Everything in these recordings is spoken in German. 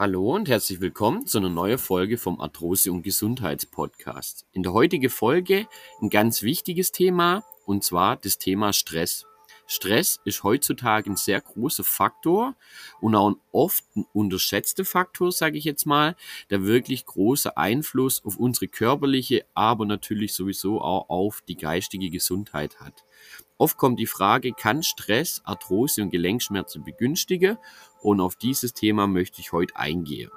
Hallo und herzlich willkommen zu einer neuen Folge vom Arthrose- und Gesundheitspodcast. In der heutigen Folge ein ganz wichtiges Thema und zwar das Thema Stress. Stress ist heutzutage ein sehr großer Faktor und auch ein oft ein unterschätzter Faktor, sage ich jetzt mal, der wirklich große Einfluss auf unsere körperliche, aber natürlich sowieso auch auf die geistige Gesundheit hat. Oft kommt die Frage, kann Stress Arthrose und Gelenkschmerzen begünstigen? Und auf dieses Thema möchte ich heute eingehen.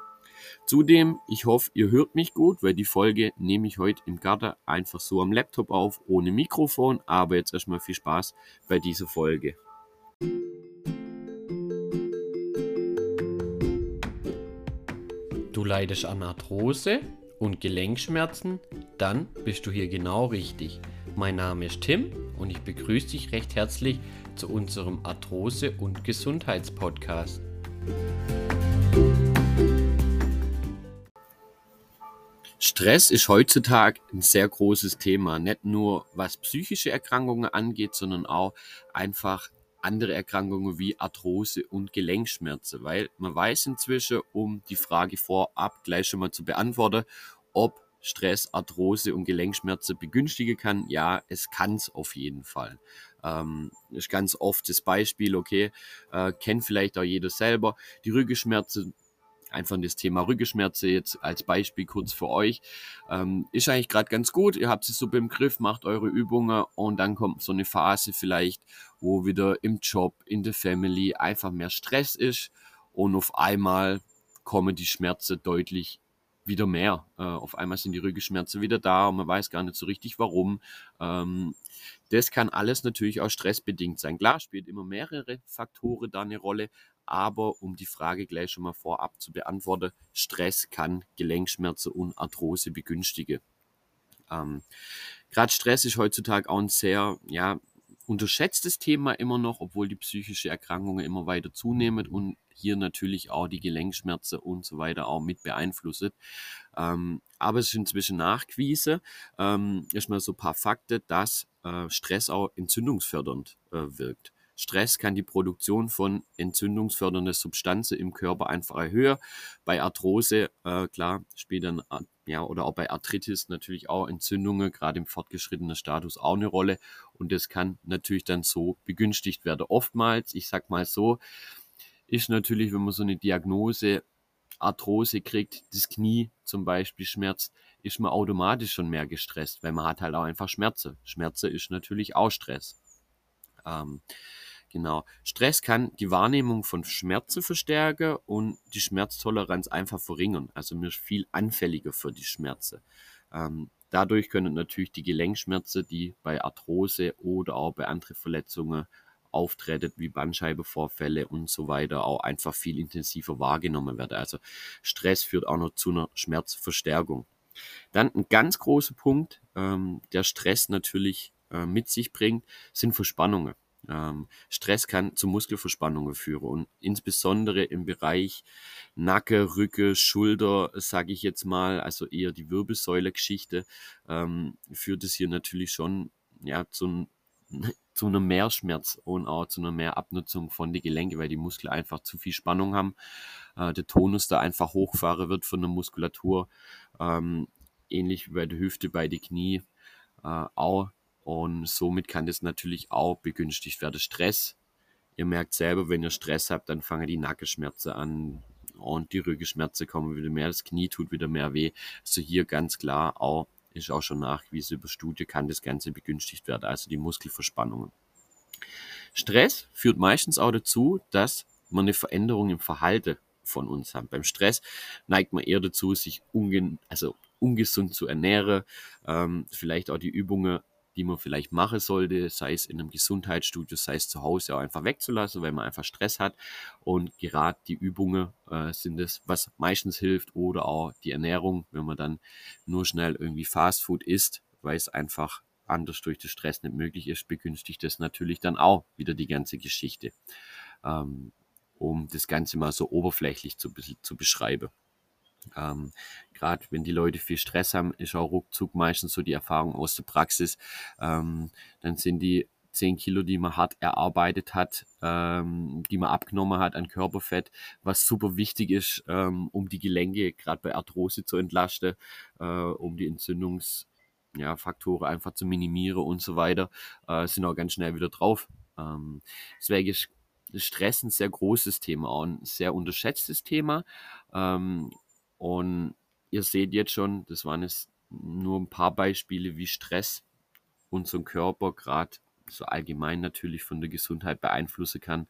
Zudem, ich hoffe, ihr hört mich gut, weil die Folge nehme ich heute im Garten einfach so am Laptop auf, ohne Mikrofon. Aber jetzt erstmal viel Spaß bei dieser Folge. Du leidest an Arthrose und Gelenkschmerzen? Dann bist du hier genau richtig. Mein Name ist Tim und ich begrüße dich recht herzlich zu unserem Arthrose- und Gesundheitspodcast. Stress ist heutzutage ein sehr großes Thema, nicht nur was psychische Erkrankungen angeht, sondern auch einfach andere Erkrankungen wie Arthrose und Gelenkschmerzen, weil man weiß inzwischen, um die Frage vorab gleich schon mal zu beantworten, ob Stress, Arthrose und Gelenkschmerzen begünstigen kann? Ja, es kann es auf jeden Fall. Ähm, ist ganz oft das Beispiel, okay, äh, kennt vielleicht auch jeder selber, die Rückenschmerzen einfach das Thema Rückenschmerzen jetzt als Beispiel kurz für euch. Ähm, ist eigentlich gerade ganz gut. Ihr habt es so im Griff, macht eure Übungen und dann kommt so eine Phase vielleicht, wo wieder im Job, in der Family einfach mehr Stress ist und auf einmal kommen die Schmerzen deutlich wieder mehr. Äh, auf einmal sind die Rückenschmerzen wieder da und man weiß gar nicht so richtig warum. Ähm, das kann alles natürlich auch stressbedingt sein. Klar, spielt immer mehrere Faktoren da eine Rolle, aber um die Frage gleich schon mal vorab zu beantworten, Stress kann Gelenkschmerzen und Arthrose begünstigen. Ähm, Gerade Stress ist heutzutage auch ein sehr, ja, unterschätztes Thema immer noch, obwohl die psychische Erkrankungen immer weiter zunehmen und hier natürlich auch die Gelenkschmerzen und so weiter auch mit beeinflusst. Ähm, aber es ist inzwischen nachgewiesen, ähm, erstmal so ein paar Fakten, dass äh, Stress auch entzündungsfördernd äh, wirkt. Stress kann die Produktion von entzündungsfördernden Substanzen im Körper einfach erhöhen. Bei Arthrose, äh, klar, spielt dann, äh, ja, oder auch bei Arthritis natürlich auch Entzündungen, gerade im fortgeschrittenen Status auch eine Rolle. Und das kann natürlich dann so begünstigt werden. Oftmals, ich sag mal so, ist natürlich, wenn man so eine Diagnose Arthrose kriegt, das Knie zum Beispiel schmerzt, ist man automatisch schon mehr gestresst, weil man hat halt auch einfach Schmerzen. Schmerzen ist natürlich auch Stress. Ähm, genau. Stress kann die Wahrnehmung von Schmerzen verstärken und die Schmerztoleranz einfach verringern. Also mir ist viel anfälliger für die Schmerzen. Ähm, dadurch können natürlich die Gelenkschmerzen, die bei Arthrose oder auch bei anderen Verletzungen auftreten, wie Bandscheibenvorfälle und so weiter, auch einfach viel intensiver wahrgenommen werden. Also Stress führt auch noch zu einer Schmerzverstärkung. Dann ein ganz großer Punkt, ähm, der Stress natürlich äh, mit sich bringt, sind Verspannungen. Ähm, Stress kann zu Muskelverspannungen führen und insbesondere im Bereich Nacken, Rücken, Schulter, sage ich jetzt mal, also eher die Wirbelsäule-Geschichte, ähm, führt es hier natürlich schon ja, zu, zu einem Mehrschmerz und auch zu einer Mehrabnutzung von den Gelenken, weil die Muskeln einfach zu viel Spannung haben. Äh, der Tonus da einfach hochfahren wird von der Muskulatur, ähm, ähnlich wie bei der Hüfte, bei den Knie äh, auch und somit kann das natürlich auch begünstigt werden. Stress, ihr merkt selber, wenn ihr Stress habt, dann fangen die Nackenschmerzen an und die Rückenschmerzen kommen wieder mehr, das Knie tut wieder mehr weh. Also hier ganz klar auch, ist auch schon nachgewiesen über Studie, kann das Ganze begünstigt werden, also die Muskelverspannungen. Stress führt meistens auch dazu, dass man eine Veränderung im Verhalten von uns hat. Beim Stress neigt man eher dazu, sich unge also ungesund zu ernähren, ähm, vielleicht auch die Übungen die man vielleicht machen sollte, sei es in einem Gesundheitsstudio, sei es zu Hause auch einfach wegzulassen, weil man einfach Stress hat. Und gerade die Übungen äh, sind es, was meistens hilft oder auch die Ernährung, wenn man dann nur schnell irgendwie Fastfood isst, weil es einfach anders durch den Stress nicht möglich ist, begünstigt das natürlich dann auch wieder die ganze Geschichte, ähm, um das Ganze mal so oberflächlich zu, zu beschreiben. Ähm, Gerade wenn die Leute viel Stress haben, ist auch ruckzuck meistens so die Erfahrung aus der Praxis. Ähm, dann sind die 10 Kilo, die man hart erarbeitet hat, ähm, die man abgenommen hat an Körperfett, was super wichtig ist, ähm, um die Gelenke gerade bei Arthrose zu entlasten, äh, um die Entzündungsfaktoren ja, einfach zu minimieren und so weiter, äh, sind auch ganz schnell wieder drauf. Ähm, deswegen ist Stress ein sehr großes Thema, auch ein sehr unterschätztes Thema. Ähm, und ihr seht jetzt schon, das waren jetzt nur ein paar Beispiele, wie Stress unseren Körper gerade so allgemein natürlich von der Gesundheit beeinflussen kann.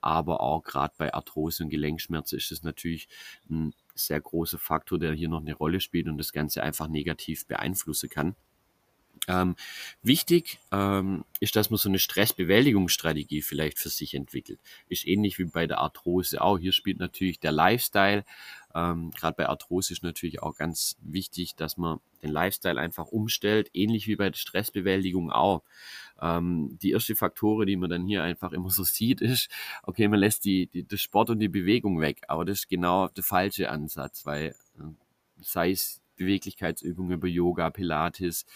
Aber auch gerade bei Arthrose und Gelenkschmerzen ist es natürlich ein sehr großer Faktor, der hier noch eine Rolle spielt und das Ganze einfach negativ beeinflussen kann. Ähm, wichtig ähm, ist, dass man so eine Stressbewältigungsstrategie vielleicht für sich entwickelt. Ist ähnlich wie bei der Arthrose auch. Hier spielt natürlich der Lifestyle. Ähm, Gerade bei Arthrose ist natürlich auch ganz wichtig, dass man den Lifestyle einfach umstellt, ähnlich wie bei der Stressbewältigung auch. Ähm, die erste Faktoren, die man dann hier einfach immer so sieht, ist, okay, man lässt die, die, das Sport und die Bewegung weg, aber das ist genau der falsche Ansatz, weil äh, sei es Beweglichkeitsübungen über Yoga, Pilates,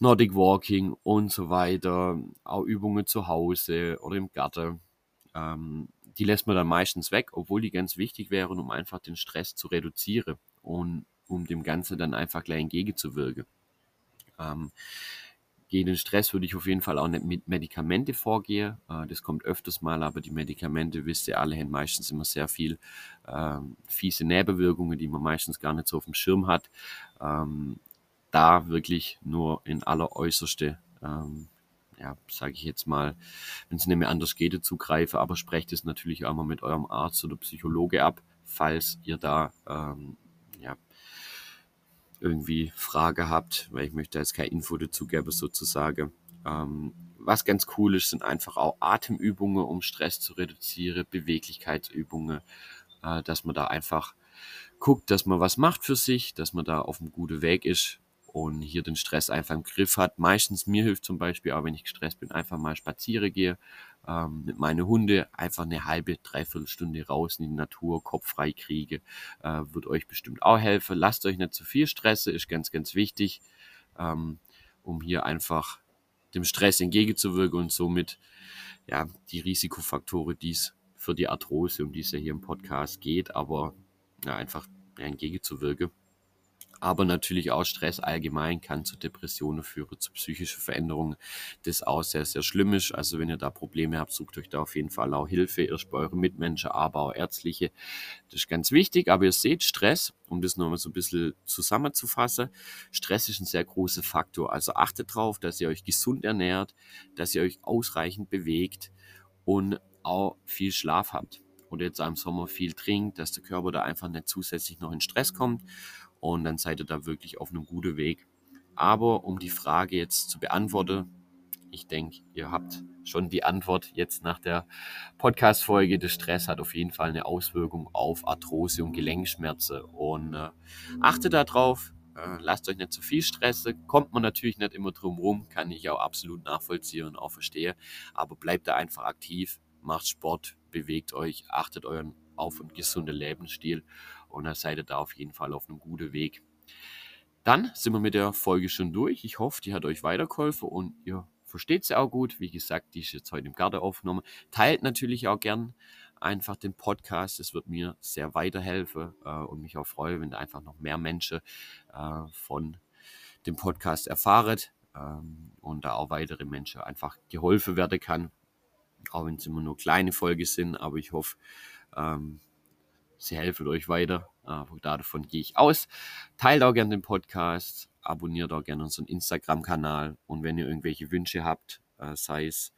Nordic Walking und so weiter, auch Übungen zu Hause oder im Garten. Ähm, die lässt man dann meistens weg, obwohl die ganz wichtig wären, um einfach den Stress zu reduzieren und um dem Ganzen dann einfach gleich entgegenzuwirken. Ähm, gegen den Stress würde ich auf jeden Fall auch nicht mit Medikamente vorgehen. Äh, das kommt öfters mal, aber die Medikamente, wisst ihr alle, haben meistens immer sehr viel äh, fiese Nebenwirkungen, die man meistens gar nicht so auf dem Schirm hat. Ähm, da wirklich nur in aller äußerste, ähm, ja, sage ich jetzt mal, wenn es nicht mehr anders geht, zugreife, aber sprecht es natürlich auch mal mit eurem Arzt oder Psychologe ab, falls ihr da ähm, ja, irgendwie Frage habt, weil ich möchte jetzt keine Info dazu geben sozusagen. Ähm, was ganz cool ist, sind einfach auch Atemübungen, um Stress zu reduzieren, Beweglichkeitsübungen, äh, dass man da einfach guckt, dass man was macht für sich, dass man da auf einem guten Weg ist und hier den Stress einfach im Griff hat. Meistens mir hilft zum Beispiel auch, wenn ich gestresst bin, einfach mal spazieren gehe ähm, mit meinen Hunde, einfach eine halbe, dreiviertel Stunde raus in die Natur, Kopf frei kriege, äh, wird euch bestimmt auch helfen. Lasst euch nicht zu viel stressen, ist ganz, ganz wichtig, ähm, um hier einfach dem Stress entgegenzuwirken und somit ja die Risikofaktoren, die es für die Arthrose, um die es ja hier im Podcast geht, aber ja, einfach entgegenzuwirken aber natürlich auch Stress allgemein kann zu Depressionen führen, zu psychischen Veränderungen, das auch sehr, sehr schlimm ist. Also wenn ihr da Probleme habt, sucht euch da auf jeden Fall auch Hilfe, erst bei euren Mitmenschen, aber auch ärztliche. Das ist ganz wichtig, aber ihr seht Stress, um das nochmal so ein bisschen zusammenzufassen, Stress ist ein sehr großer Faktor. Also achtet darauf, dass ihr euch gesund ernährt, dass ihr euch ausreichend bewegt und auch viel Schlaf habt oder jetzt im Sommer viel trinkt, dass der Körper da einfach nicht zusätzlich noch in Stress kommt und dann seid ihr da wirklich auf einem guten Weg. Aber um die Frage jetzt zu beantworten, ich denke, ihr habt schon die Antwort jetzt nach der Podcast-Folge. Der Stress hat auf jeden Fall eine Auswirkung auf Arthrose und Gelenkschmerzen. Und äh, achtet darauf, äh, lasst euch nicht zu viel stressen. Kommt man natürlich nicht immer drum rum, kann ich auch absolut nachvollziehen und auch verstehen. Aber bleibt da einfach aktiv, macht Sport, bewegt euch, achtet euren auf und gesunden Lebensstil und da seid ihr da auf jeden Fall auf einem guten Weg. Dann sind wir mit der Folge schon durch. Ich hoffe, die hat euch weitergeholfen und ihr versteht sie auch gut. Wie gesagt, die ist jetzt heute im Garten aufgenommen. Teilt natürlich auch gern einfach den Podcast. Es wird mir sehr weiterhelfen äh, und mich auch freuen, wenn einfach noch mehr Menschen äh, von dem Podcast erfahren ähm, und da auch weitere Menschen einfach geholfen werden kann. Auch wenn es immer nur kleine Folgen sind, aber ich hoffe, ähm, sie helfen euch weiter. Aber davon gehe ich aus. Teilt auch gerne den Podcast, abonniert auch gerne unseren Instagram-Kanal und wenn ihr irgendwelche Wünsche habt, äh, sei es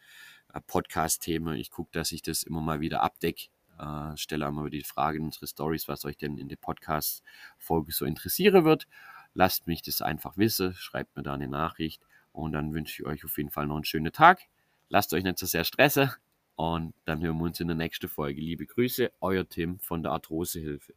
äh, Podcast-Themen, ich gucke, dass ich das immer mal wieder abdecke. Äh, stelle einmal die Frage in unsere Stories, was euch denn in der Podcast-Folge so interessieren wird. Lasst mich das einfach wissen, schreibt mir da eine Nachricht und dann wünsche ich euch auf jeden Fall noch einen schönen Tag. Lasst euch nicht so sehr stressen und dann hören wir uns in der nächsten Folge. Liebe Grüße, euer Tim von der Arthrosehilfe.